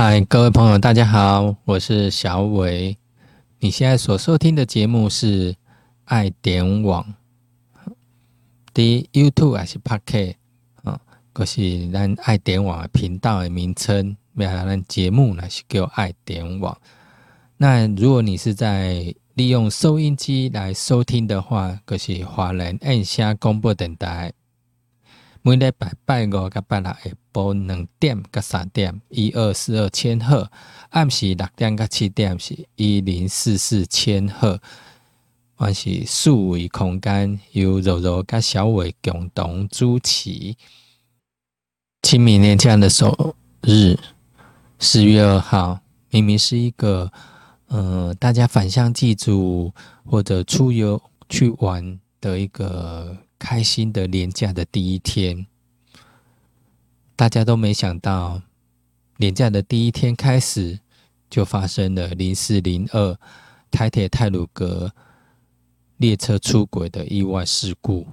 嗨，各位朋友，大家好，我是小伟。你现在所收听的节目是爱点网的 YouTube 还是 Podcast 啊？可是咱爱点网的频道的名称，没有咱节目呢是叫爱点网。那如果你是在利用收音机来收听的话，可是华人按下广播电台。每礼拜拜五甲拜六下晡两点甲三点，一二四二千赫；暗时六点甲七点是一零四四千赫。还是数位空间由柔柔甲小伟共同主持。清明年假的首日，四月二号，明明是一个呃大家返乡祭祖或者出游去玩的一个。开心的年假的第一天，大家都没想到，年假的第一天开始就发生了零四零二台铁泰鲁阁列车出轨的意外事故，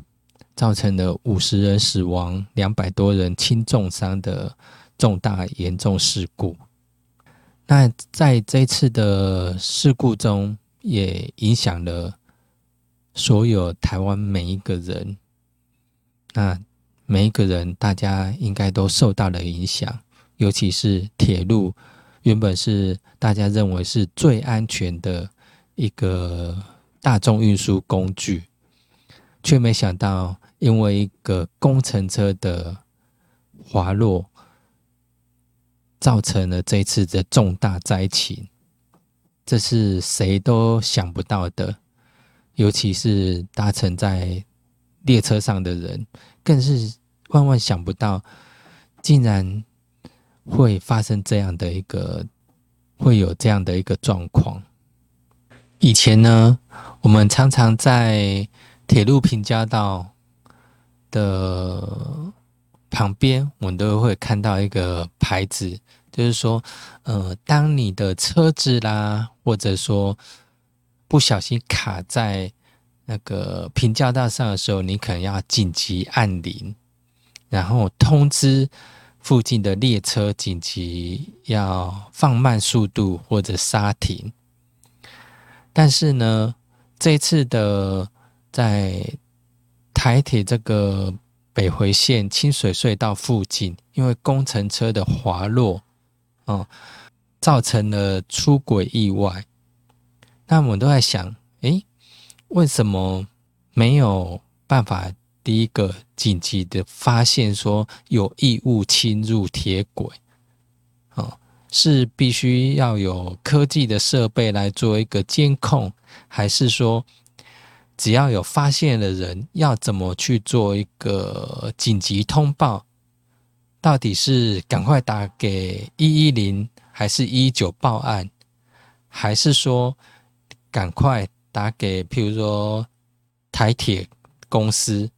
造成了五十人死亡、两百多人轻重伤的重大严重事故。那在这次的事故中，也影响了。所有台湾每一个人，那每一个人，大家应该都受到了影响。尤其是铁路，原本是大家认为是最安全的一个大众运输工具，却没想到因为一个工程车的滑落，造成了这次的重大灾情。这是谁都想不到的。尤其是搭乘在列车上的人，更是万万想不到，竟然会发生这样的一个，会有这样的一个状况。以前呢，我们常常在铁路平交道的旁边，我们都会看到一个牌子，就是说，呃，当你的车子啦，或者说。不小心卡在那个平交道上的时候，你可能要紧急按铃，然后通知附近的列车紧急要放慢速度或者刹停。但是呢，这次的在台铁这个北回线清水隧道附近，因为工程车的滑落，哦，造成了出轨意外。那我们都在想，诶，为什么没有办法第一个紧急的发现说有异物侵入铁轨？哦，是必须要有科技的设备来做一个监控，还是说只要有发现的人要怎么去做一个紧急通报？到底是赶快打给一一零，还是一九报案，还是说？赶快打给，譬如说台铁公司，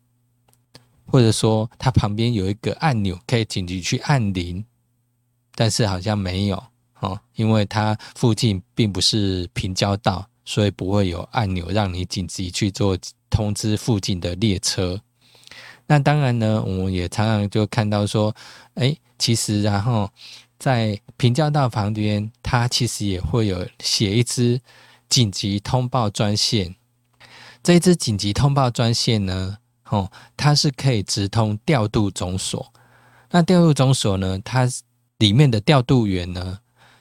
或者说它旁边有一个按钮可以紧急去按铃，但是好像没有哦，因为它附近并不是平交道，所以不会有按钮让你紧急去做通知附近的列车。那当然呢，我们也常常就看到说，哎，其实然后在平交道旁边，它其实也会有写一支。紧急通报专线，这一支紧急通报专线呢，哦，它是可以直通调度总所。那调度总所呢，它里面的调度员呢，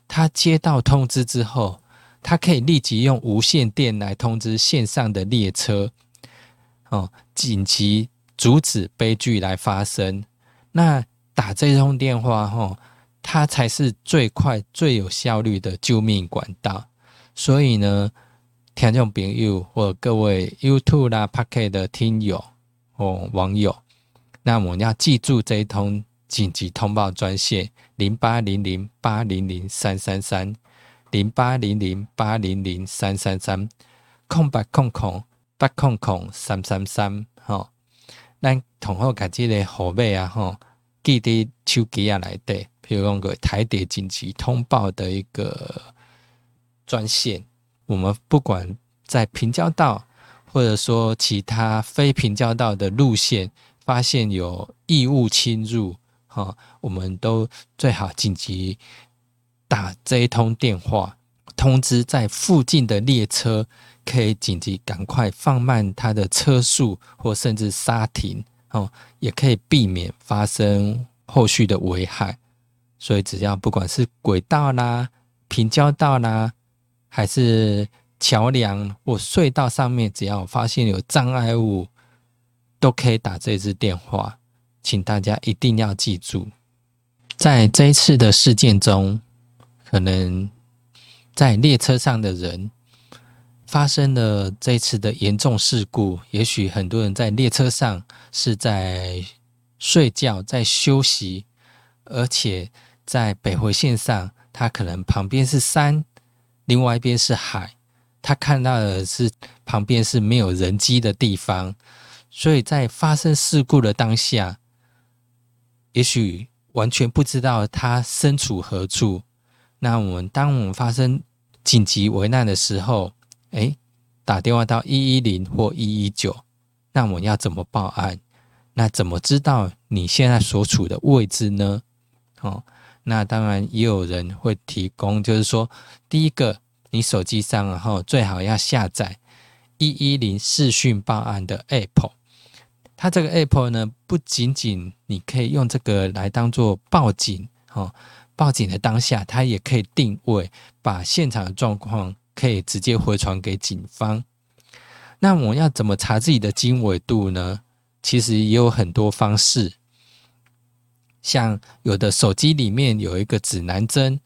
他接到通知之后，他可以立即用无线电来通知线上的列车，哦，紧急阻止悲剧来发生。那打这通电话，吼，它才是最快、最有效率的救命管道。所以呢，听众朋友或各位 YouTube 啦、Pocket 的听友或网友，那我们要记住这一通紧急通报专线：零八零零八零零三三三，零八零零八零零三三三，空八空空八空空三三三。吼，咱同好把这个号码啊，吼，记伫手机啊来对，譬如讲个台铁紧急通报的一个。专线，我们不管在平交道，或者说其他非平交道的路线，发现有异物侵入，哈，我们都最好紧急打这一通电话，通知在附近的列车可以紧急赶快放慢它的车速，或甚至刹停哦，也可以避免发生后续的危害。所以，只要不管是轨道啦、平交道啦，还是桥梁或隧道上面，只要发现有障碍物，都可以打这支电话。请大家一定要记住，在这一次的事件中，可能在列车上的人发生了这次的严重事故。也许很多人在列车上是在睡觉、在休息，而且在北回线上，他可能旁边是山，另外一边是海，他看到的是旁边是没有人机的地方，所以在发生事故的当下。也许完全不知道他身处何处。那我们当我们发生紧急危难的时候，哎，打电话到一一零或一一九，那我们要怎么报案？那怎么知道你现在所处的位置呢？哦，那当然也有人会提供，就是说，第一个，你手机上然后最好要下载一一零视讯报案的 App。它这个 App 呢，不仅仅你可以用这个来当做报警，哦，报警的当下，它也可以定位，把现场的状况可以直接回传给警方。那我要怎么查自己的经纬度呢？其实也有很多方式，像有的手机里面有一个指南针，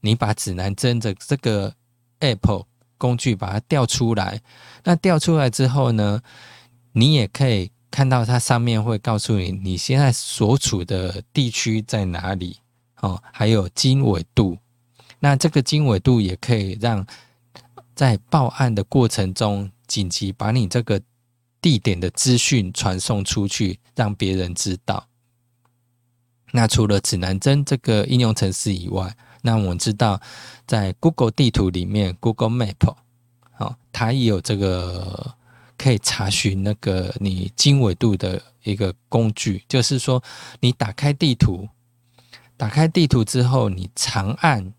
你把指南针的这个 Apple 工具把它调出来，那调出来之后呢，你也可以。看到它上面会告诉你你现在所处的地区在哪里哦，还有经纬度。那这个经纬度也可以让在报案的过程中紧急把你这个地点的资讯传送出去，让别人知道。那除了指南针这个应用程式以外，那我们知道在 Google 地图里面，Google Map 哦，它也有这个。可以查询那个你经纬度的一个工具，就是说，你打开地图，打开地图之后，你长按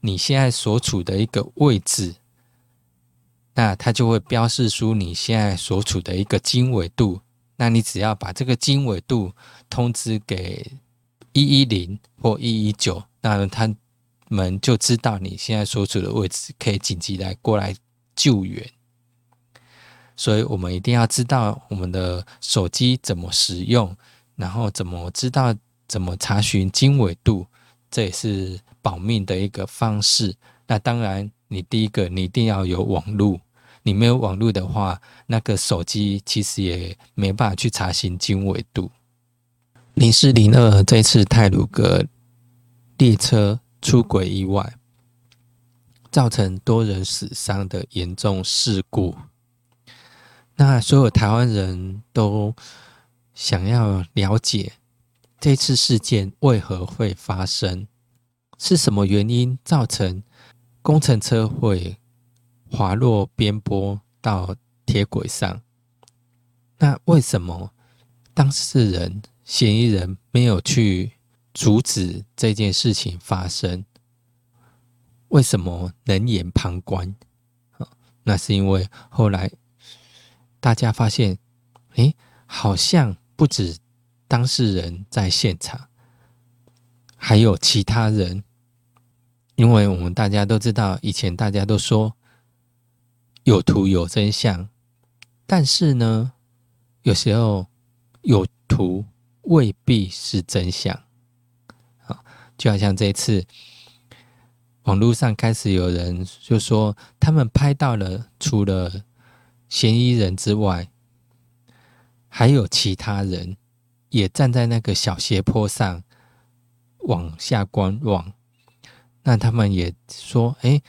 你现在所处的一个位置，那它就会标示出你现在所处的一个经纬度。那你只要把这个经纬度通知给一一零或一一九，那他们就知道你现在所处的位置，可以紧急来过来救援。所以我们一定要知道我们的手机怎么使用，然后怎么知道怎么查询经纬度，这也是保命的一个方式。那当然，你第一个你一定要有网络，你没有网络的话，那个手机其实也没办法去查询经纬度。零四零二这次泰鲁格列车出轨意外，造成多人死伤的严重事故。那所有台湾人都想要了解这次事件为何会发生，是什么原因造成工程车会滑落边坡到铁轨上？那为什么当事人、嫌疑人没有去阻止这件事情发生？为什么冷眼旁观？那是因为后来。大家发现，诶，好像不止当事人在现场，还有其他人。因为我们大家都知道，以前大家都说有图有真相，但是呢，有时候有图未必是真相。啊，就好像这一次，网络上开始有人就说，他们拍到了除了。嫌疑人之外，还有其他人也站在那个小斜坡上往下观望。那他们也说：“哎，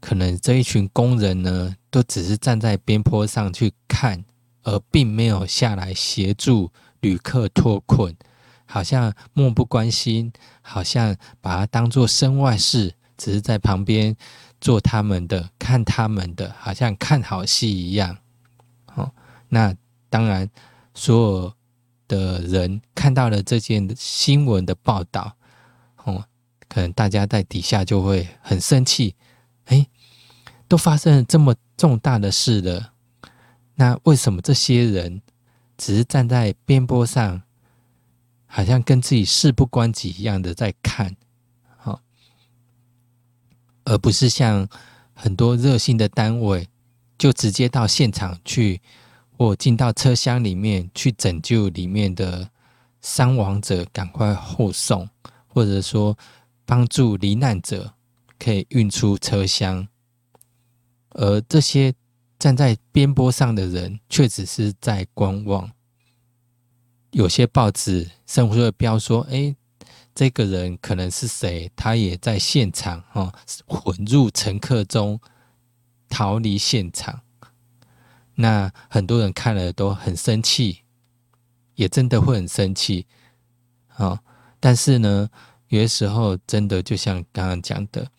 可能这一群工人呢，都只是站在边坡上去看，而并没有下来协助旅客脱困，好像漠不关心，好像把它当做身外事，只是在旁边。”做他们的，看他们的，好像看好戏一样。哦，那当然，所有的人看到了这件新闻的报道，哦，可能大家在底下就会很生气，哎，都发生了这么重大的事了，那为什么这些人只是站在边坡上，好像跟自己事不关己一样的在看，好，而不是像很多热心的单位，就直接到现场去，或进到车厢里面去拯救里面的伤亡者，赶快护送，或者说。帮助罹难者可以运出车厢，而这些站在边坡上的人却只是在观望。有些报纸甚至会标说：“哎，这个人可能是谁？他也在现场，哈，混入乘客中逃离现场。”那很多人看了都很生气，也真的会很生气，啊！但是呢？有的时候，真的就像刚刚讲的，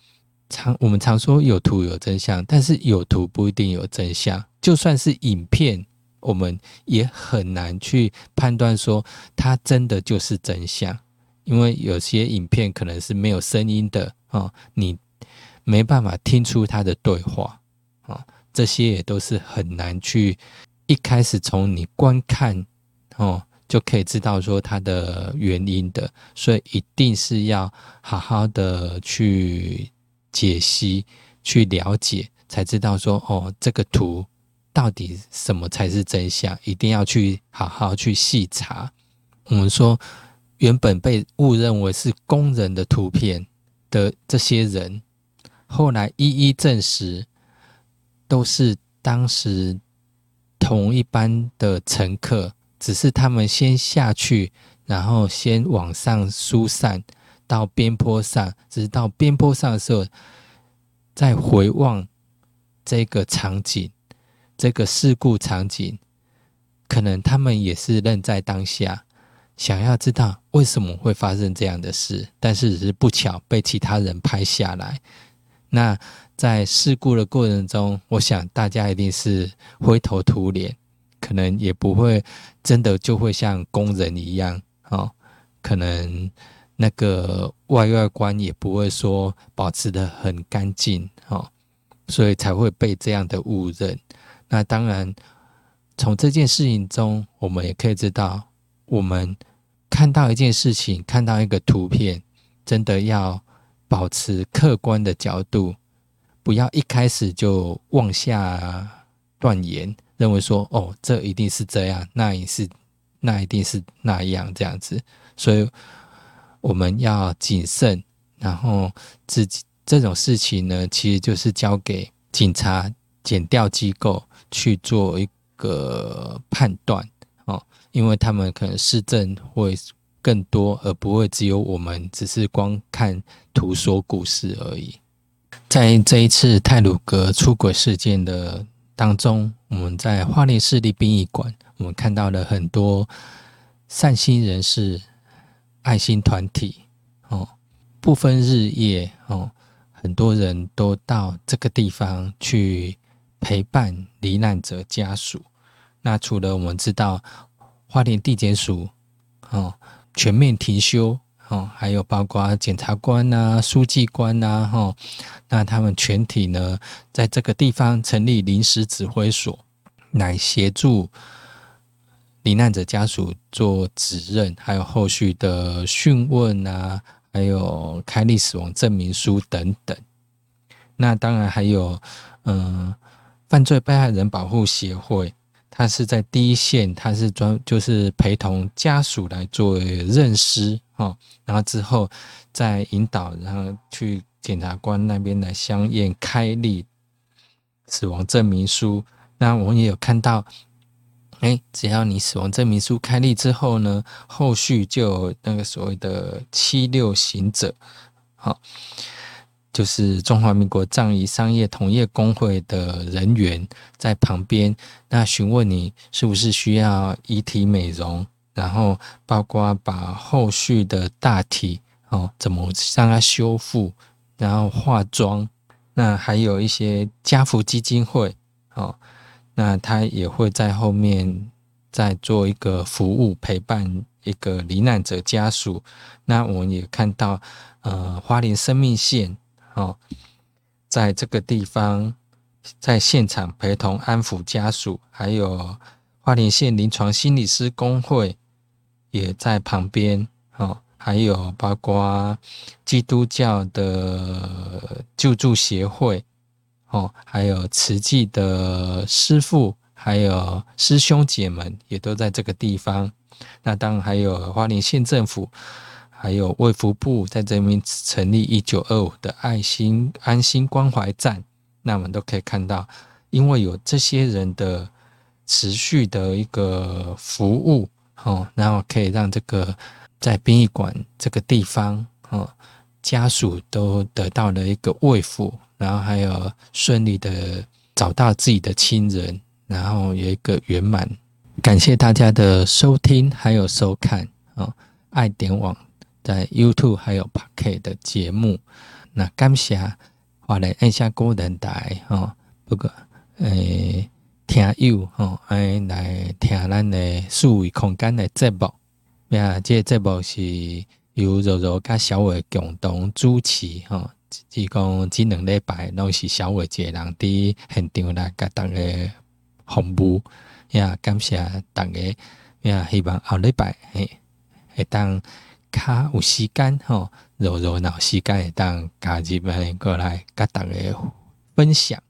常我们常说有图有真相，但是有图不一定有真相。就算是影片，我们也很难去判断说它真的就是真相，因为有些影片可能是没有声音的啊，你没办法听出他的对话啊，这些也都是很难去一开始从你观看哦。就可以知道说它的原因的，所以一定是要好好的去解析、去了解，才知道说哦，这个图到底什么才是真相，一定要去好好去细查。我们说，原本被误认为是工人的图片的这些人，后来一一证实，都是当时同一班的乘客。只是他们先下去，然后先往上疏散到边坡上，直到边坡上的时候，再回望这个场景，这个事故场景，可能他们也是愣在当下，想要知道为什么会发生这样的事，但是只是不巧被其他人拍下来。那在事故的过程中，我想大家一定是灰头土脸。可能也不会真的就会像工人一样哦，可能那个外外观也不会说保持的很干净哦，所以才会被这样的误认。那当然，从这件事情中，我们也可以知道，我们看到一件事情，看到一个图片，真的要保持客观的角度，不要一开始就妄下断言。认为说哦，这一定是这样，那也是，那一定是那样这样子，所以我们要谨慎。然后自己这种事情呢，其实就是交给警察、检调机构去做一个判断哦，因为他们可能市政会更多，而不会只有我们只是光看图说故事而已。在这一次泰鲁格出轨事件的。当中，我们在花莲市立殡仪馆，我们看到了很多善心人士、爱心团体哦，不分日夜哦，很多人都到这个地方去陪伴罹难者家属。那除了我们知道花莲地检署哦全面停休。哦，还有包括检察官呐、书记官呐，哈，那他们全体呢，在这个地方成立临时指挥所，来协助罹难者家属做指认，还有后续的讯问啊，还有开立死亡证明书等等。那当然还有，嗯，犯罪被害人保护协会。他是在第一线，他是专就是陪同家属来做认尸哦，然后之后再引导，然后去检察官那边来相验开立死亡证明书。那我们也有看到，哎，只要你死亡证明书开立之后呢，后续就有那个所谓的七六行者，好。就是中华民国葬仪商业同业工会的人员在旁边，那询问你是不是需要遗体美容，然后包括把后续的大体哦怎么让它修复，然后化妆，那还有一些家福基金会哦，那他也会在后面再做一个服务陪伴一个罹难者家属。那我们也看到，呃，花莲生命线哦，在这个地方在现场陪同安抚家属，还有花莲县临床心理师工会也在旁边哦，还有包括基督教的救助协会哦，还有慈济的师傅。还有师兄姐们也都在这个地方。那当然还有花莲县政府，还有卫福部在这边成立一九二五的爱心安心关怀站。那我们都可以看到，因为有这些人的持续的一个服务，哦，然后可以让这个在殡仪馆这个地方，哦，家属都得到了一个慰抚，然后还有顺利的找到自己的亲人。然后有一个圆满，感谢大家的收听还有收看哦，爱点网在 YouTube 还有 Pocket 的节目。那感谢华来按下高人台哦，不过诶听友哦，爱来听咱的数位空间的节目。呀，这节目是由柔柔甲小伟共同主持哦，即讲即两礼拜拢是小伟一个人伫现场来甲逐个。服务也感谢逐个，也希望后礼拜嘿，会当较有时间吼，热热闹时间会当加入来过来甲逐个分享。